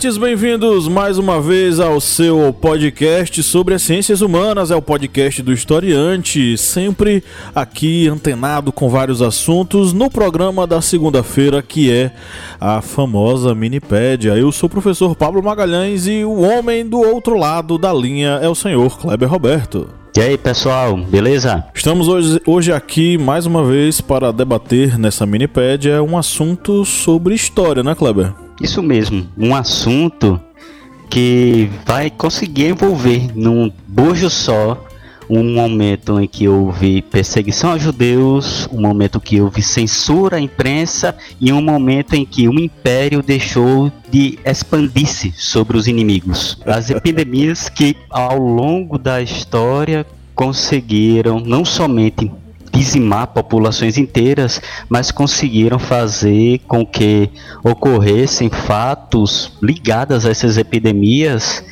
Historiantes, bem-vindos mais uma vez ao seu podcast sobre as ciências humanas. É o podcast do Historiante, sempre aqui antenado com vários assuntos no programa da segunda-feira, que é a famosa Minipédia. Eu sou o professor Pablo Magalhães e o homem do outro lado da linha é o senhor Kleber Roberto. E aí pessoal, beleza? Estamos hoje, hoje aqui mais uma vez para debater nessa minipédia um assunto sobre história, né, Kleber? Isso mesmo, um assunto que vai conseguir envolver num bojo só um momento em que houve perseguição aos judeus, um momento que houve censura à imprensa e um momento em que o império deixou de expandir-se sobre os inimigos. As epidemias que ao longo da história conseguiram não somente dizimar populações inteiras, mas conseguiram fazer com que ocorressem fatos ligados a essas epidemias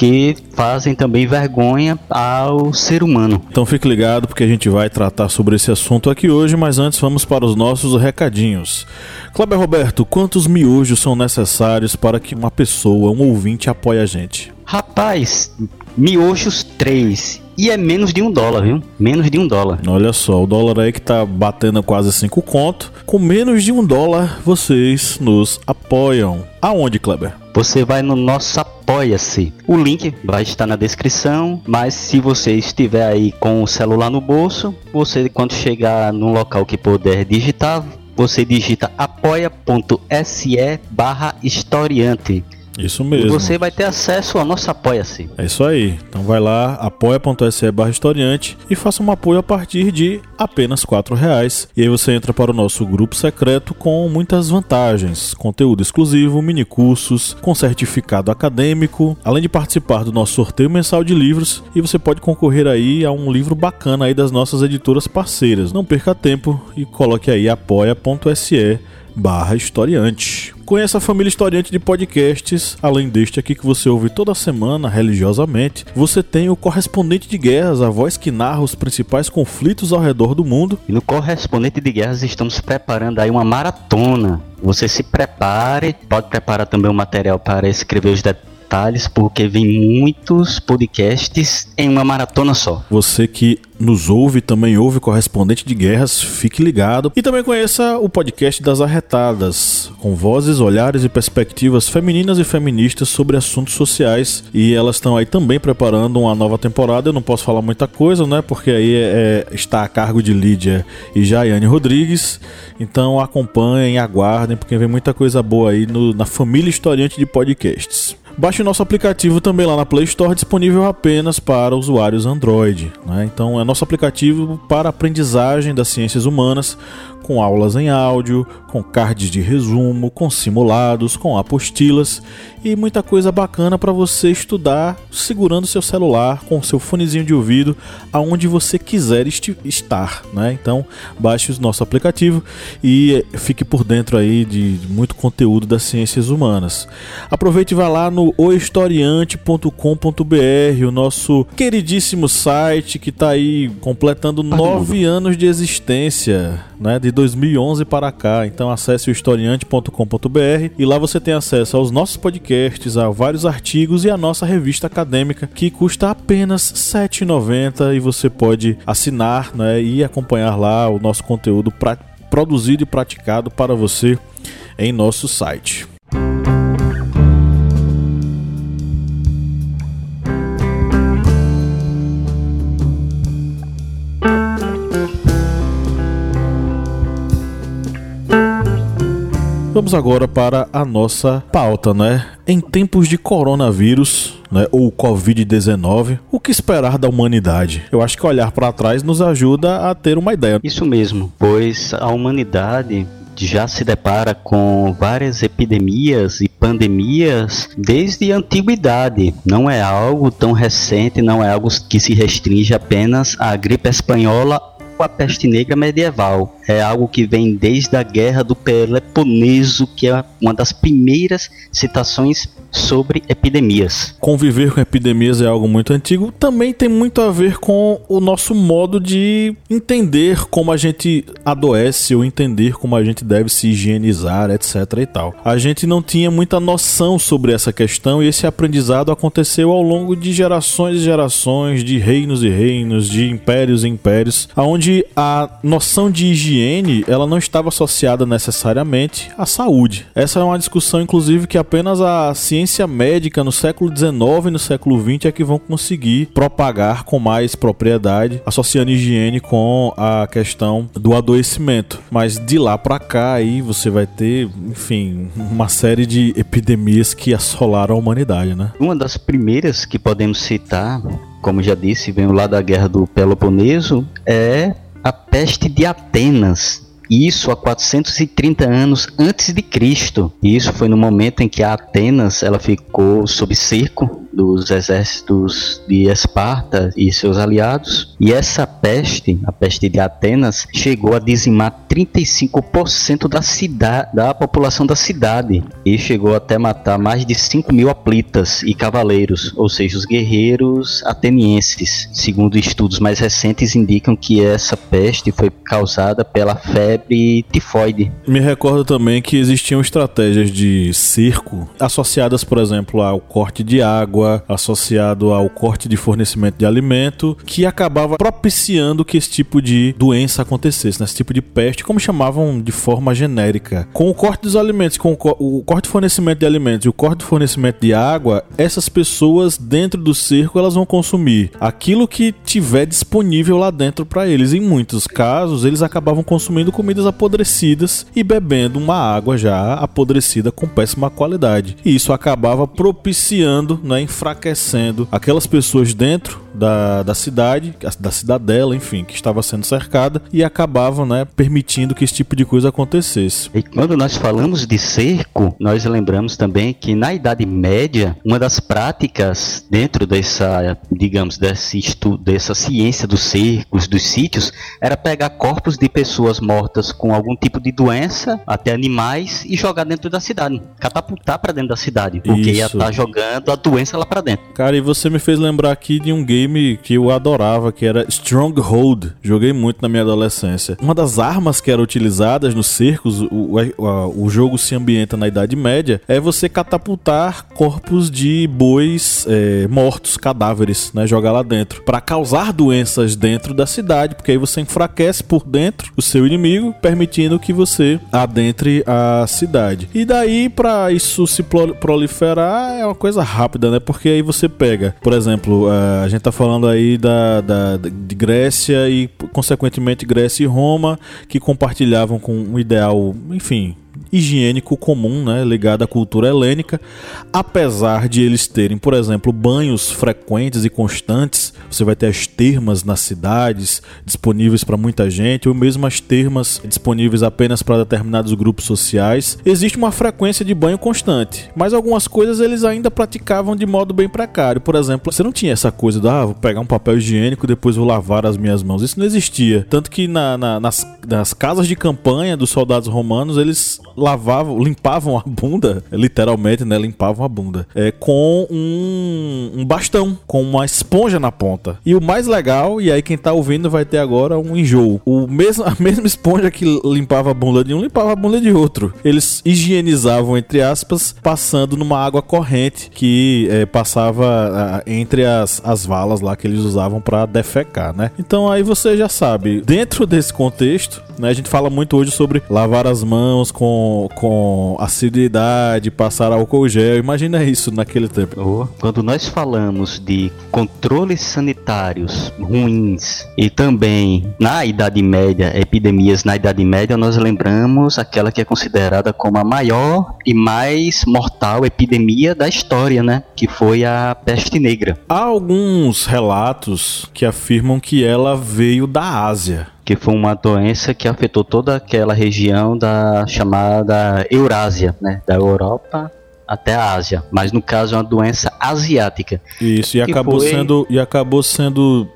que fazem também vergonha ao ser humano. Então fique ligado porque a gente vai tratar sobre esse assunto aqui hoje, mas antes vamos para os nossos recadinhos. Kleber Roberto, quantos miojos são necessários para que uma pessoa, um ouvinte, apoie a gente? Rapaz, miojos 3 e é menos de um dólar, viu? Menos de um dólar. Olha só, o dólar aí que tá batendo quase 5 conto. Com menos de um dólar, vocês nos apoiam. Aonde, Kleber? Você vai no nosso Apoia-se. O link vai estar na descrição, mas se você estiver aí com o celular no bolso, você quando chegar no local que puder digitar, você digita apoia.se barra historiante. Isso mesmo. E você vai ter acesso ao nosso Apoia-se. É isso aí. Então vai lá, apoia.se barra historiante e faça um apoio a partir de apenas quatro reais. E aí você entra para o nosso grupo secreto com muitas vantagens. Conteúdo exclusivo, mini cursos, com certificado acadêmico, além de participar do nosso sorteio mensal de livros. E você pode concorrer aí a um livro bacana aí das nossas editoras parceiras. Não perca tempo e coloque aí apoia.se barra historiante. Conheça a família historiante de podcasts, além deste aqui que você ouve toda semana religiosamente. Você tem o Correspondente de Guerras, a voz que narra os principais conflitos ao redor do mundo. E no Correspondente de Guerras estamos preparando aí uma maratona. Você se prepare, pode preparar também o um material para escrever os detalhes detalhes, porque vem muitos podcasts em uma maratona só. Você que nos ouve, também ouve Correspondente de Guerras, fique ligado. E também conheça o podcast das Arretadas, com vozes, olhares e perspectivas femininas e feministas sobre assuntos sociais. E elas estão aí também preparando uma nova temporada. Eu não posso falar muita coisa, né? Porque aí é, está a cargo de Lídia e Jaiane Rodrigues. Então acompanhem, aguardem, porque vem muita coisa boa aí no, na família historiante de podcasts. Baixe o nosso aplicativo também lá na Play Store, disponível apenas para usuários Android. Né? Então é nosso aplicativo para aprendizagem das ciências humanas, com aulas em áudio, com cards de resumo, com simulados, com apostilas e muita coisa bacana para você estudar segurando seu celular com seu fonezinho de ouvido aonde você quiser estar, né? Então baixe o nosso aplicativo e fique por dentro aí de muito conteúdo das ciências humanas. Aproveite e vá lá no ohistoriante.com.br, o nosso queridíssimo site que está aí completando nove anos de existência, né? De 2011 para cá. Então acesse o historiante.com.br e lá você tem acesso aos nossos podcasts, a vários artigos e a nossa revista acadêmica que custa apenas R$ 7,90 e você pode assinar né, e acompanhar lá o nosso conteúdo produzido e praticado para você em nosso site. Vamos agora para a nossa pauta, né? Em tempos de coronavírus, né, ou Covid-19, o que esperar da humanidade? Eu acho que olhar para trás nos ajuda a ter uma ideia. Isso mesmo, pois a humanidade já se depara com várias epidemias e pandemias desde a antiguidade. Não é algo tão recente, não é algo que se restringe apenas à gripe espanhola ou à peste negra medieval. É algo que vem desde a guerra do Peloponeso, que é uma das primeiras citações sobre epidemias. Conviver com epidemias é algo muito antigo, também tem muito a ver com o nosso modo de entender como a gente adoece ou entender como a gente deve se higienizar, etc e tal. A gente não tinha muita noção sobre essa questão e esse aprendizado aconteceu ao longo de gerações e gerações, de reinos e reinos, de impérios e impérios, aonde a noção de higiene, ela não estava associada necessariamente à saúde. Essa é uma discussão inclusive que apenas a ciência ciência médica no século XIX e no século XX é que vão conseguir propagar com mais propriedade, associando higiene com a questão do adoecimento. Mas de lá para cá aí você vai ter, enfim, uma série de epidemias que assolaram a humanidade, né? Uma das primeiras que podemos citar, como já disse, vem lá da Guerra do Peloponeso, é a peste de Atenas, isso há 430 anos antes de Cristo. Isso foi no momento em que a Atenas ela ficou sob cerco dos exércitos de Esparta e seus aliados. E essa peste, a peste de Atenas, chegou a dizimar 35% da cidade, da população da cidade e chegou até matar mais de 5 mil aplitas e cavaleiros, ou seja, os guerreiros atenienses. Segundo estudos mais recentes indicam que essa peste foi causada pela febre tifoide. Me recordo também que existiam estratégias de cerco associadas, por exemplo, ao corte de água água, associado ao corte de fornecimento de alimento, que acabava propiciando que esse tipo de doença acontecesse, né? esse tipo de peste, como chamavam de forma genérica. Com o corte dos alimentos, com o corte de fornecimento de alimentos e o corte de fornecimento de água, essas pessoas dentro do cerco elas vão consumir aquilo que tiver disponível lá dentro para eles. Em muitos casos, eles acabavam consumindo comidas apodrecidas e bebendo uma água já apodrecida com péssima qualidade. E isso acabava propiciando, né, enfraquecendo aquelas pessoas dentro da, da cidade, da cidadela, enfim, que estava sendo cercada e acabavam, né, permitindo que esse tipo de coisa acontecesse. E quando nós falamos de cerco, nós lembramos também que na Idade Média, uma das práticas dentro dessa, digamos, desse estudo, dessa ciência dos cercos, dos sítios, era pegar corpos de pessoas mortas com algum tipo de doença, até animais, e jogar dentro da cidade, catapultar para dentro da cidade, porque Isso. ia estar tá jogando a doença lá para dentro. Cara, e você me fez lembrar aqui de um game que eu adorava, que era Stronghold. Joguei muito na minha adolescência. Uma das armas que eram utilizadas nos cercos, o, o, o jogo se ambienta na Idade Média, é você catapultar corpos de bois é, mortos, cadáveres, né? Jogar lá dentro. para causar doenças dentro da cidade, porque aí você enfraquece por dentro o seu inimigo, permitindo que você adentre a cidade. E daí, para isso se proliferar, é uma coisa rápida, né? Porque aí você pega, por exemplo, a gente tá falando aí da, da, de Grécia e, consequentemente, Grécia e Roma, que compartilhavam com um ideal, enfim, higiênico comum, né, ligado à cultura helênica, apesar de eles terem, por exemplo, banhos frequentes e constantes, você vai ter as termas nas cidades disponíveis para muita gente, ou mesmo as termas disponíveis apenas para determinados grupos sociais. Existe uma frequência de banho constante, mas algumas coisas eles ainda praticavam de modo bem precário. Por exemplo, você não tinha essa coisa de ah, vou pegar um papel higiênico depois vou lavar as minhas mãos. Isso não existia. Tanto que na, na, nas, nas casas de campanha dos soldados romanos eles lavavam, limpavam a bunda, literalmente, né? Limpavam a bunda. É, com um, um bastão, com uma esponja na ponta. E o mais legal, e aí quem tá ouvindo vai ter agora um enjoo. O mesmo, a mesma esponja que limpava a bunda de um, limpava a bunda de outro. Eles higienizavam, entre aspas, passando numa água corrente que é, passava entre as, as valas lá que eles usavam para defecar, né? Então aí você já sabe, dentro desse contexto, né, a gente fala muito hoje sobre lavar as mãos com com, assiduidade, passar álcool gel. Imagina isso naquele tempo. Oh, quando nós falamos de controles sanitários ruins e também na Idade Média, epidemias na Idade Média, nós lembramos aquela que é considerada como a maior e mais mortal epidemia da história, né? Que foi a peste negra. Há alguns relatos que afirmam que ela veio da Ásia porque foi uma doença que afetou toda aquela região da chamada Eurásia, né, da Europa até a Ásia, mas no caso é uma doença asiática. Isso, e acabou foi... sendo e acabou sendo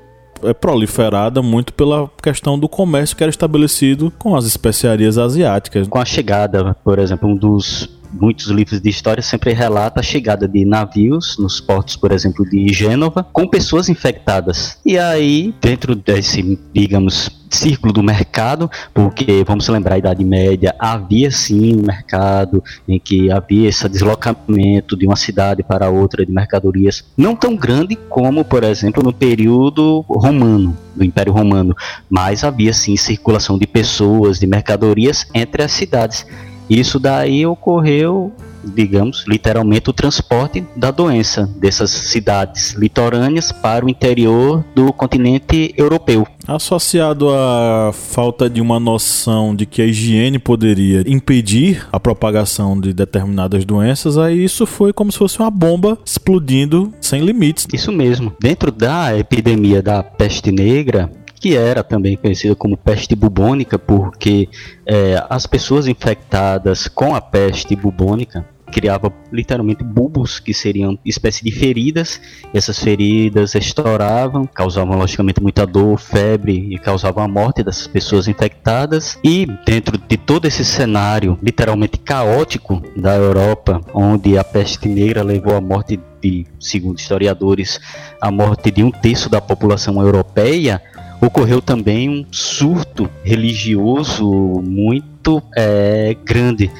é proliferada muito pela questão do comércio que era estabelecido com as especiarias asiáticas. Com a chegada, por exemplo, um dos muitos livros de história sempre relata a chegada de navios nos portos, por exemplo, de Gênova, com pessoas infectadas. E aí, dentro desse, digamos, círculo do mercado, porque vamos lembrar a Idade Média, havia sim um mercado em que havia esse deslocamento de uma cidade para outra de mercadorias, não tão grande como, por exemplo, no período romano, do Império Romano, mas havia sim circulação de pessoas, de mercadorias entre as cidades. Isso daí ocorreu, digamos, literalmente o transporte da doença dessas cidades litorâneas para o interior do continente europeu. Associado à falta de uma noção de que a higiene poderia impedir a propagação de determinadas doenças, aí isso foi como se fosse uma bomba explodindo sem limites. Isso mesmo. Dentro da epidemia da peste negra, que era também conhecida como peste bubônica, porque é, as pessoas infectadas com a peste bubônica criava literalmente bulbos que seriam espécie de feridas. Essas feridas estouravam, causavam logicamente muita dor, febre e causavam a morte dessas pessoas infectadas. E dentro de todo esse cenário literalmente caótico da Europa, onde a peste negra levou à morte de, segundo historiadores, a morte de um terço da população europeia, ocorreu também um surto religioso muito é, grande.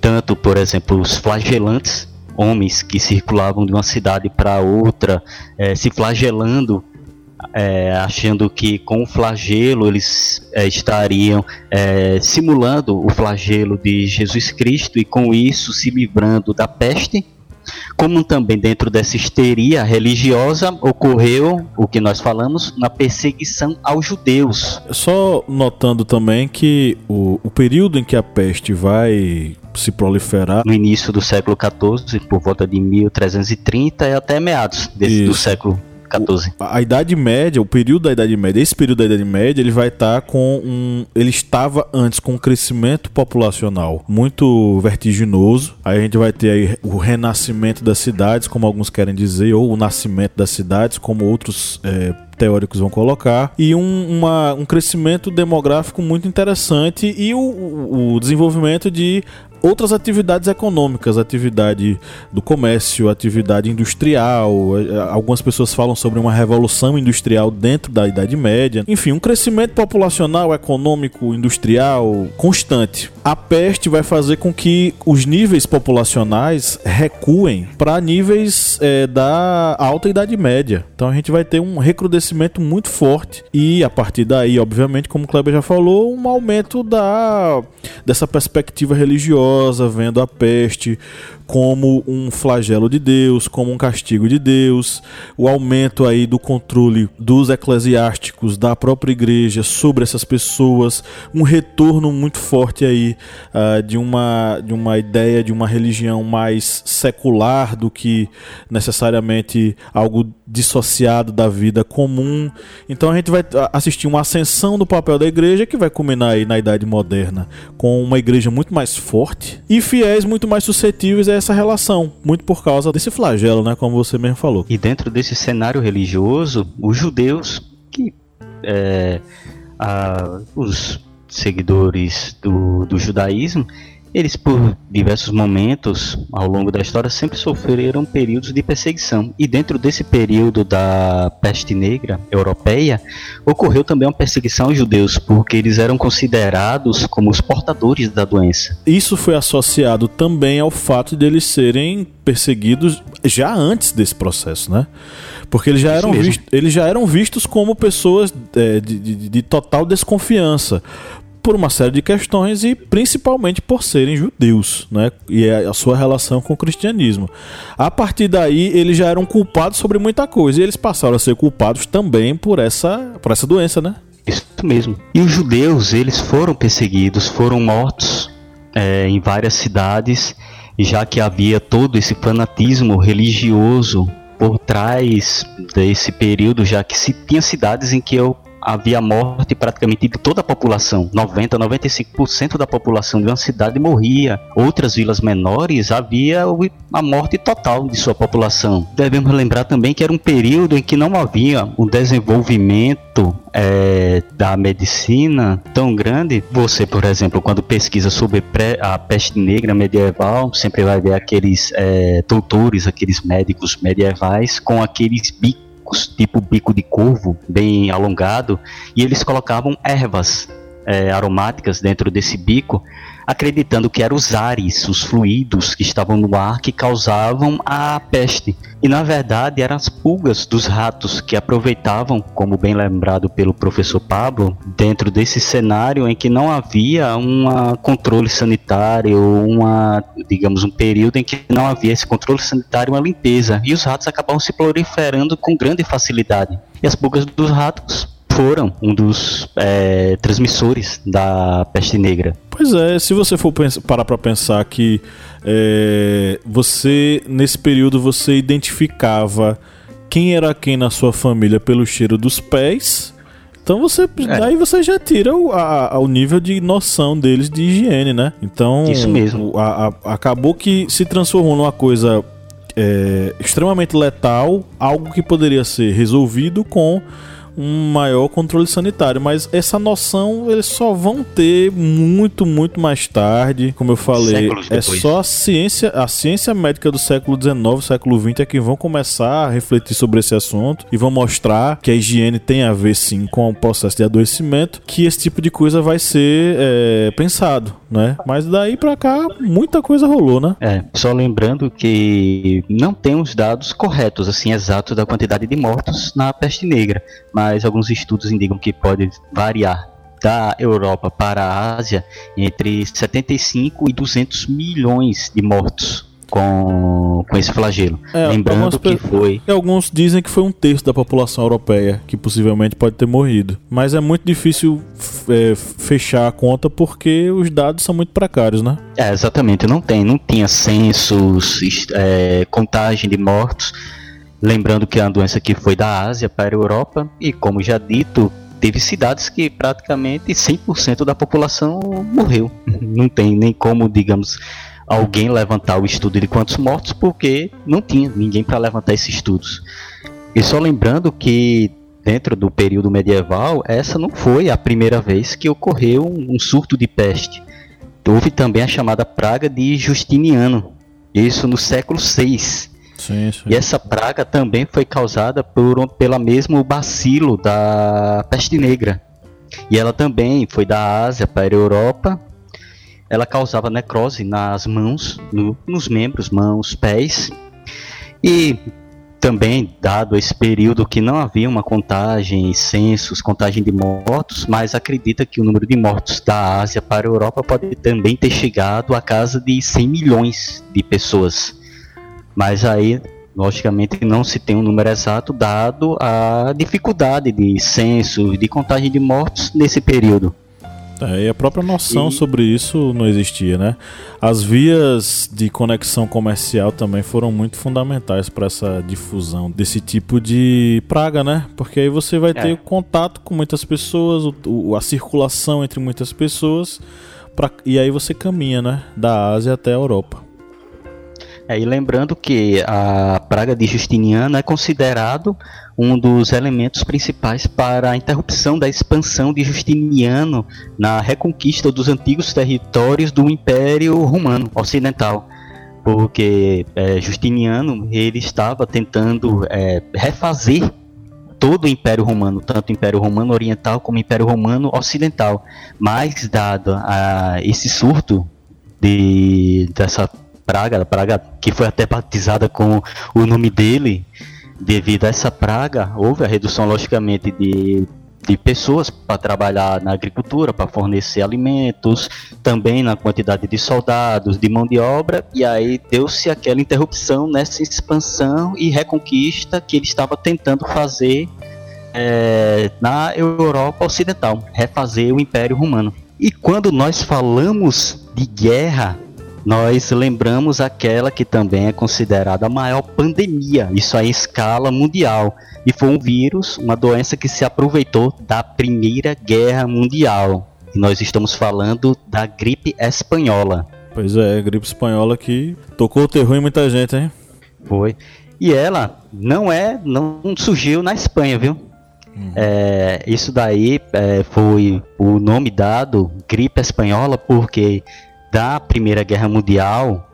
Tanto, por exemplo, os flagelantes, homens que circulavam de uma cidade para outra, é, se flagelando, é, achando que com o flagelo eles é, estariam é, simulando o flagelo de Jesus Cristo e com isso se livrando da peste como também dentro dessa histeria religiosa ocorreu o que nós falamos na perseguição aos judeus. Só notando também que o, o período em que a peste vai se proliferar. No início do século XIV, por volta de 1330 e até meados desse, do século 14. A, Idade Média, o período da Idade Média, esse período da Idade Média, ele vai estar tá com um. Ele estava antes com um crescimento populacional muito vertiginoso. Aí a gente vai ter aí o renascimento das cidades, como alguns querem dizer, ou o nascimento das cidades, como outros é, teóricos vão colocar, e um, uma, um crescimento demográfico muito interessante e o, o desenvolvimento de outras atividades econômicas, atividade do comércio, atividade industrial. Eh, algumas pessoas falam sobre uma revolução industrial dentro da Idade Média. Enfim, um crescimento populacional, econômico, industrial constante. A peste vai fazer com que os níveis populacionais recuem para níveis é, da alta Idade Média. Então a gente vai ter um recrudescimento muito forte e a partir daí, obviamente, como o Kleber já falou, um aumento da dessa perspectiva religiosa vendo a peste como um flagelo de Deus, como um castigo de Deus, o aumento aí do controle dos eclesiásticos da própria igreja sobre essas pessoas, um retorno muito forte aí uh, de uma de uma ideia de uma religião mais secular do que necessariamente algo dissociado da vida comum. Então a gente vai assistir uma ascensão do papel da igreja que vai culminar aí na idade moderna com uma igreja muito mais forte forte e fiéis muito mais suscetíveis a essa relação, muito por causa desse flagelo, né, como você mesmo falou. E dentro desse cenário religioso, os judeus que é, a, os seguidores do, do judaísmo eles, por diversos momentos ao longo da história, sempre sofreram períodos de perseguição. E dentro desse período da peste negra europeia, ocorreu também uma perseguição aos judeus, porque eles eram considerados como os portadores da doença. Isso foi associado também ao fato de eles serem perseguidos já antes desse processo, né? Porque eles já, eram, vistos, eles já eram vistos como pessoas é, de, de, de total desconfiança por uma série de questões e principalmente por serem judeus, né? E é a sua relação com o cristianismo. A partir daí, eles já eram culpados sobre muita coisa e eles passaram a ser culpados também por essa, por essa doença, né? Isso mesmo. E os judeus, eles foram perseguidos, foram mortos é, em várias cidades, já que havia todo esse fanatismo religioso por trás desse período, já que se tinha cidades em que havia morte praticamente de toda a população. 90, 95% da população de uma cidade morria. Outras vilas menores havia a morte total de sua população. Devemos lembrar também que era um período em que não havia um desenvolvimento é, da medicina tão grande. Você, por exemplo, quando pesquisa sobre a peste negra medieval, sempre vai ver aqueles é, doutores, aqueles médicos medievais com aqueles bicos, tipo bico de corvo, bem alongado, e eles colocavam ervas é, aromáticas dentro desse bico acreditando que eram os ares, os fluidos que estavam no ar que causavam a peste. E na verdade eram as pulgas dos ratos que aproveitavam, como bem lembrado pelo professor Pablo, dentro desse cenário em que não havia um controle sanitário, uma, digamos, um período em que não havia esse controle sanitário, uma limpeza, e os ratos acabavam se proliferando com grande facilidade. E as pulgas dos ratos foram um dos é, transmissores da peste negra. Pois é, se você for parar para pensar que é, você, nesse período, você identificava quem era quem na sua família pelo cheiro dos pés. Então você, é. daí você já tira o, a, a, o nível de noção deles de higiene, né? Então, isso mesmo. A, a, acabou que se transformou numa coisa é, extremamente letal, algo que poderia ser resolvido com um maior controle sanitário, mas essa noção eles só vão ter muito, muito mais tarde. Como eu falei, é só a ciência, a ciência médica do século XIX, século XX é que vão começar a refletir sobre esse assunto e vão mostrar que a higiene tem a ver sim com o processo de adoecimento, que esse tipo de coisa vai ser é, pensado, né? Mas daí para cá muita coisa rolou, né? É, só lembrando que não tem os dados corretos, assim, exatos da quantidade de mortos na peste negra, mas mas alguns estudos indicam que pode variar da Europa para a Ásia entre 75 e 200 milhões de mortos com, com esse flagelo. É, Lembrando que foi. Alguns dizem que foi um terço da população europeia que possivelmente pode ter morrido. Mas é muito difícil é, fechar a conta porque os dados são muito precários, né? É, exatamente. Não tem, não tinha censos, é, contagem de mortos. Lembrando que a doença aqui foi da Ásia para a Europa e, como já dito, teve cidades que praticamente 100% da população morreu. Não tem nem como, digamos, alguém levantar o estudo de quantos mortos, porque não tinha ninguém para levantar esses estudos. E só lembrando que dentro do período medieval, essa não foi a primeira vez que ocorreu um surto de peste. Houve também a chamada praga de Justiniano, isso no século VI. Sim, sim. E essa praga também foi causada por, pela mesmo bacilo da peste negra. E ela também foi da Ásia para a Europa. Ela causava necrose nas mãos, no, nos membros, mãos, pés. E também, dado esse período que não havia uma contagem, censos, contagem de mortos, mas acredita que o número de mortos da Ásia para a Europa pode também ter chegado a casa de 100 milhões de pessoas. Mas aí, logicamente, não se tem um número exato dado a dificuldade de censo, de contagem de mortos nesse período. É, e a própria noção e... sobre isso não existia, né? As vias de conexão comercial também foram muito fundamentais para essa difusão desse tipo de praga, né? Porque aí você vai é. ter contato com muitas pessoas, o, a circulação entre muitas pessoas, pra, e aí você caminha, né? Da Ásia até a Europa. É, e lembrando que a praga de Justiniano é considerado um dos elementos principais para a interrupção da expansão de Justiniano na reconquista dos antigos territórios do Império Romano Ocidental, porque é, Justiniano ele estava tentando é, refazer todo o Império Romano, tanto o Império Romano Oriental como o Império Romano Ocidental, mas dado a esse surto de, dessa praga, praga que foi até batizada com o nome dele, devido a essa praga, houve a redução, logicamente, de, de pessoas para trabalhar na agricultura, para fornecer alimentos, também na quantidade de soldados, de mão de obra, e aí deu-se aquela interrupção nessa expansão e reconquista que ele estava tentando fazer é, na Europa Ocidental, refazer o Império Romano. E quando nós falamos de guerra nós lembramos aquela que também é considerada a maior pandemia, isso a escala mundial. E foi um vírus, uma doença que se aproveitou da Primeira Guerra Mundial. E nós estamos falando da gripe espanhola. Pois é, gripe espanhola que tocou o terror em muita gente, hein? Foi. E ela não é, não surgiu na Espanha, viu? Uhum. É, isso daí é, foi o nome dado gripe espanhola porque da Primeira Guerra Mundial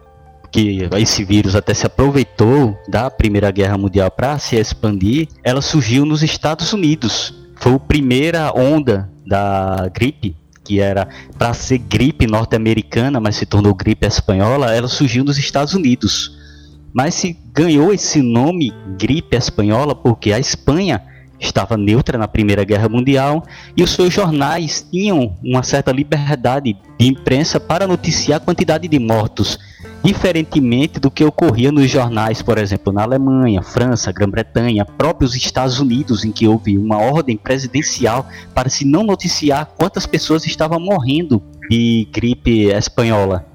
que esse vírus até se aproveitou da Primeira Guerra Mundial para se expandir, ela surgiu nos Estados Unidos. Foi a primeira onda da gripe que era para ser gripe norte-americana, mas se tornou gripe espanhola, ela surgiu nos Estados Unidos. Mas se ganhou esse nome gripe espanhola porque a Espanha estava neutra na Primeira Guerra Mundial e os seus jornais tinham uma certa liberdade de imprensa para noticiar a quantidade de mortos, diferentemente do que ocorria nos jornais, por exemplo, na Alemanha, França, Grã-Bretanha, próprios Estados Unidos, em que houve uma ordem presidencial para se não noticiar quantas pessoas estavam morrendo de gripe espanhola,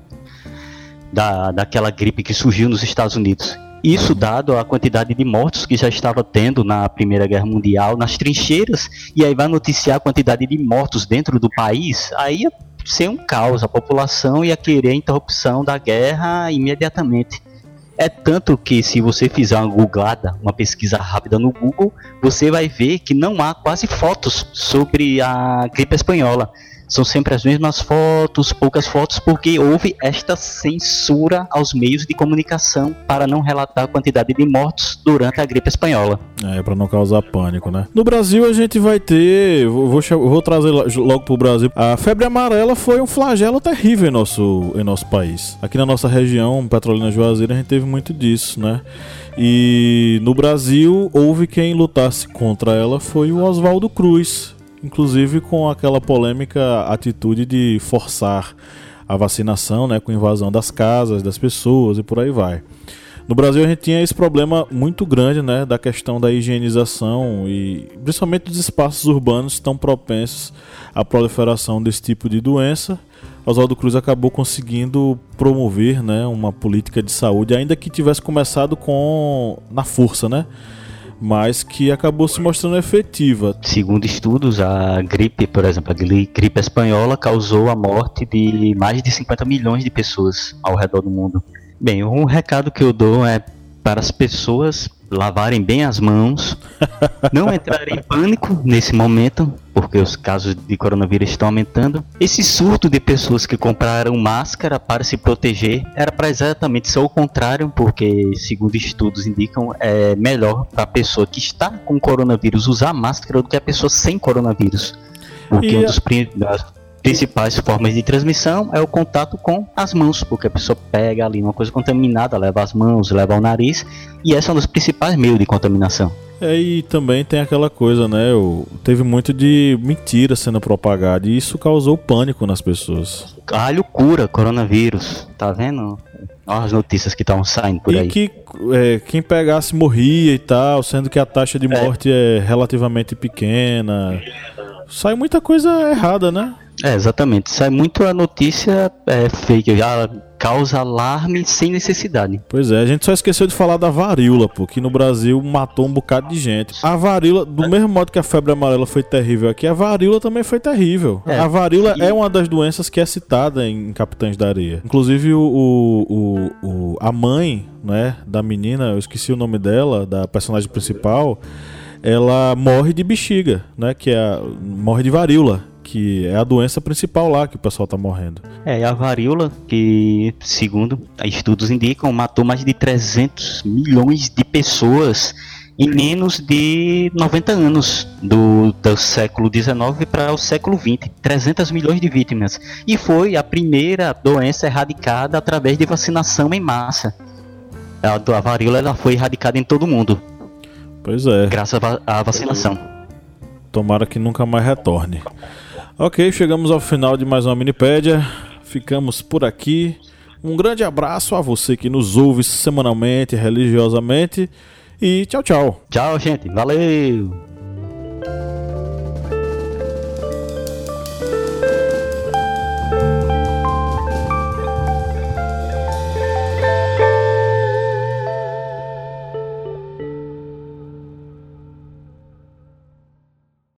da, daquela gripe que surgiu nos Estados Unidos. Isso dado a quantidade de mortos que já estava tendo na Primeira Guerra Mundial, nas trincheiras, e aí vai noticiar a quantidade de mortos dentro do país, aí ia ser um caos, a população ia querer a interrupção da guerra imediatamente. É tanto que se você fizer uma googlada, uma pesquisa rápida no Google, você vai ver que não há quase fotos sobre a gripe espanhola são sempre as mesmas fotos, poucas fotos, porque houve esta censura aos meios de comunicação para não relatar a quantidade de mortos durante a gripe espanhola. É, para não causar pânico, né? No Brasil a gente vai ter, vou, vou trazer logo pro Brasil, a febre amarela foi um flagelo terrível em nosso, em nosso país. Aqui na nossa região, Petrolina Juazeira, a gente teve muito disso, né? E no Brasil, houve quem lutasse contra ela foi o Oswaldo Cruz, inclusive com aquela polêmica atitude de forçar a vacinação, né, com invasão das casas, das pessoas e por aí vai. No Brasil a gente tinha esse problema muito grande, né, da questão da higienização e principalmente dos espaços urbanos tão propensos à proliferação desse tipo de doença. Oswaldo Cruz acabou conseguindo promover, né, uma política de saúde, ainda que tivesse começado com na força, né? Mas que acabou se mostrando efetiva. Segundo estudos, a gripe, por exemplo, a gripe espanhola causou a morte de mais de 50 milhões de pessoas ao redor do mundo. Bem, um recado que eu dou é para as pessoas lavarem bem as mãos, não entrarem em pânico nesse momento, porque os casos de coronavírus estão aumentando. Esse surto de pessoas que compraram máscara para se proteger era para exatamente ser o contrário, porque, segundo estudos indicam, é melhor para a pessoa que está com coronavírus usar máscara do que a pessoa sem coronavírus. Porque e um dos, principais formas de transmissão é o contato com as mãos, porque a pessoa pega ali uma coisa contaminada, leva as mãos, leva ao nariz, e esse é um dos principais meios de contaminação. É, e também tem aquela coisa, né? Teve muito de mentira sendo propagada e isso causou pânico nas pessoas. Alho cura coronavírus, tá vendo? Olha as notícias que estão saindo por e aí. E que é, quem pegasse morria e tal, sendo que a taxa de é. morte é, é relativamente pequena. Sai muita coisa errada, né? É, exatamente. Sai muito a notícia é, fake, já causa alarme sem necessidade. Pois é, a gente só esqueceu de falar da varíola, pô, que no Brasil matou um bocado de gente. A varíola, do mesmo modo que a febre amarela foi terrível aqui, a varíola também foi terrível. É, a varíola e... é uma das doenças que é citada em Capitães da Areia. Inclusive o, o, o, a mãe, né, da menina, eu esqueci o nome dela, da personagem principal, ela morre de bexiga, né, que é a, morre de varíola que é a doença principal lá que o pessoal tá morrendo. É, a varíola, que segundo estudos indicam, matou mais de 300 milhões de pessoas em menos de 90 anos do, do século 19 para o século 20, 300 milhões de vítimas. E foi a primeira doença erradicada através de vacinação em massa. A, a varíola ela foi erradicada em todo o mundo. Pois é. Graças à vacinação. Tomara que nunca mais retorne. Ok, chegamos ao final de mais uma Minipédia. Ficamos por aqui. Um grande abraço a você que nos ouve semanalmente, religiosamente. E tchau, tchau. Tchau, gente. Valeu.